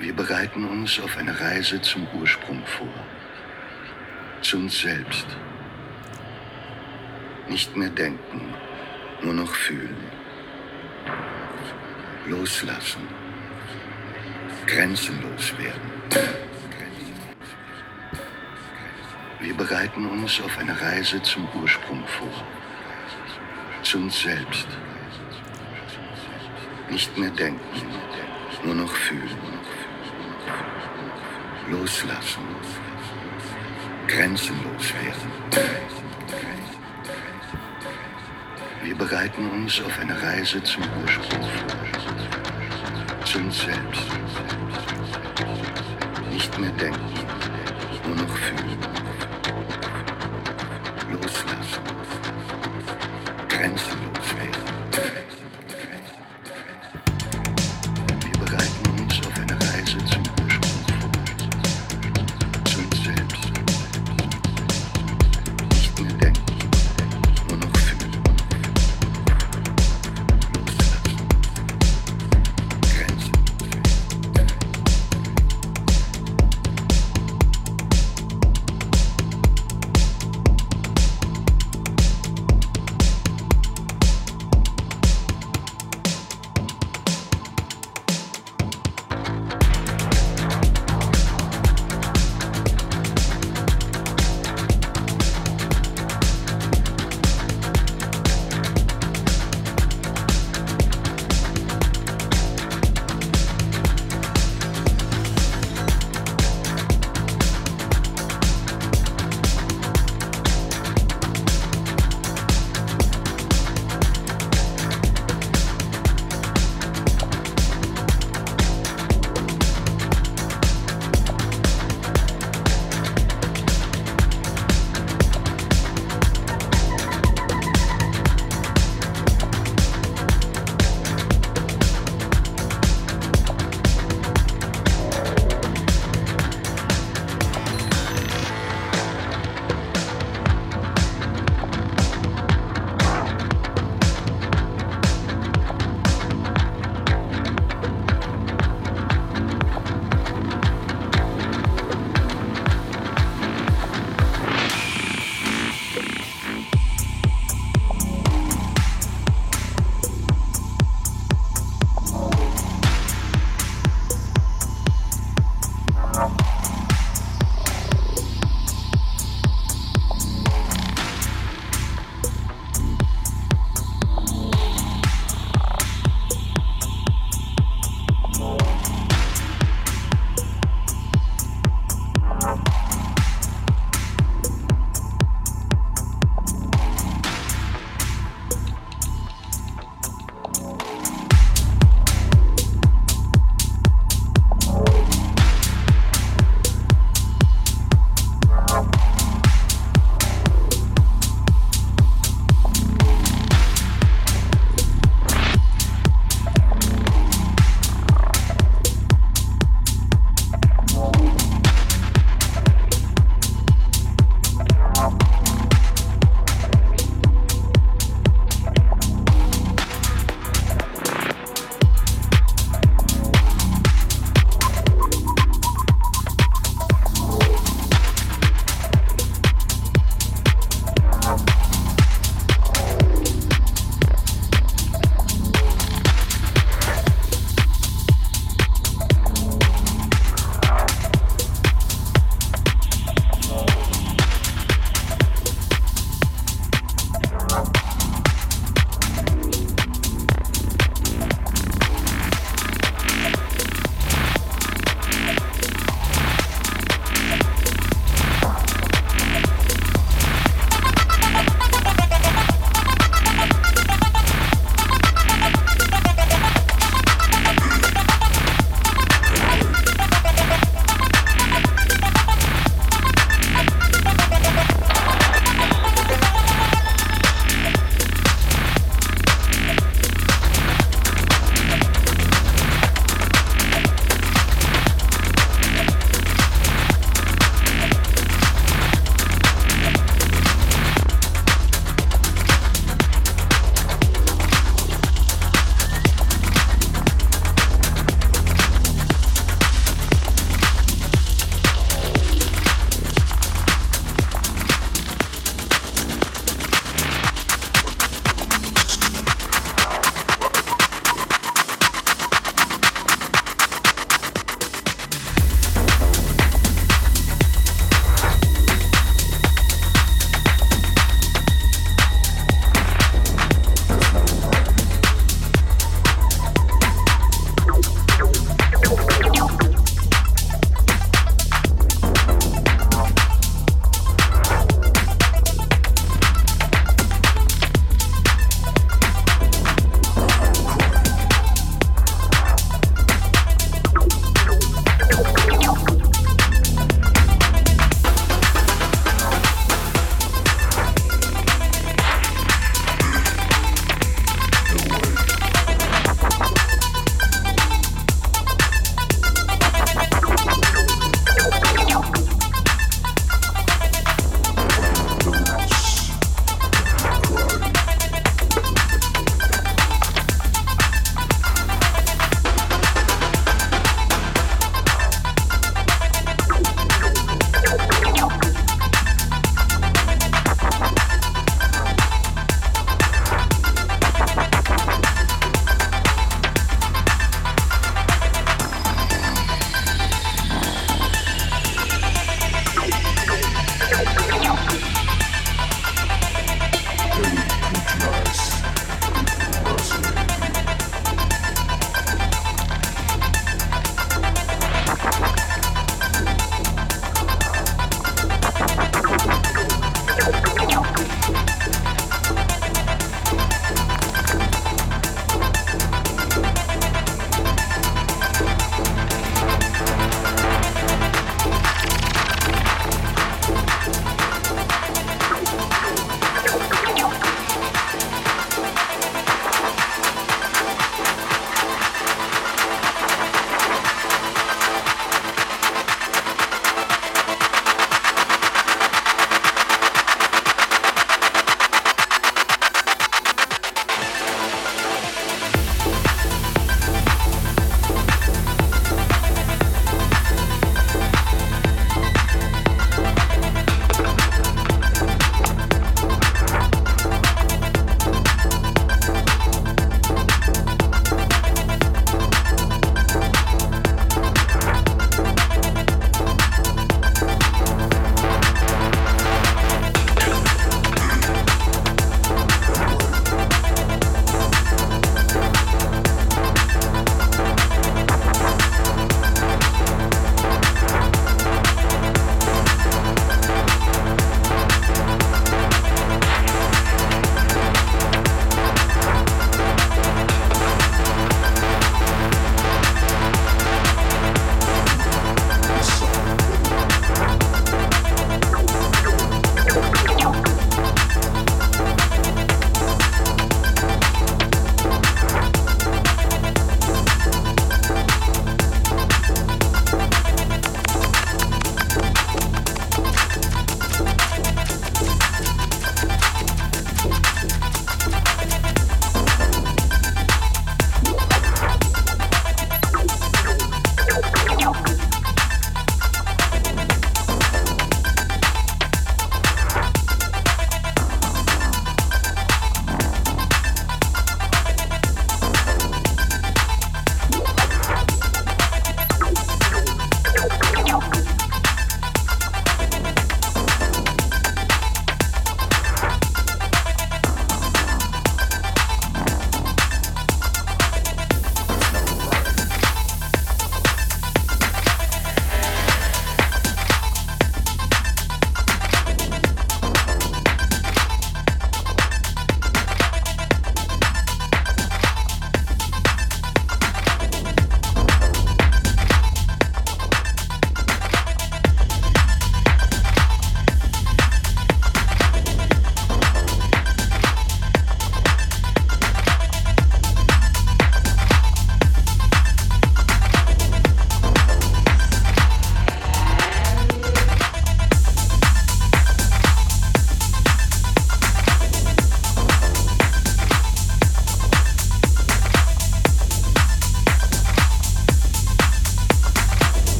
Wir bereiten uns auf eine Reise zum Ursprung vor. Zu uns selbst. Nicht mehr denken, nur noch fühlen. Loslassen. Grenzenlos werden. Wir bereiten uns auf eine Reise zum Ursprung vor. Zu uns selbst. Nicht mehr denken, nur noch fühlen loslassen, grenzenlos werden. Wir bereiten uns auf eine Reise zum Ursprung vor, zu uns selbst. Nicht mehr denken, nur noch fühlen.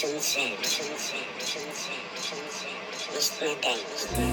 Listen to me. Listen to me. Listen to me. Listen to me.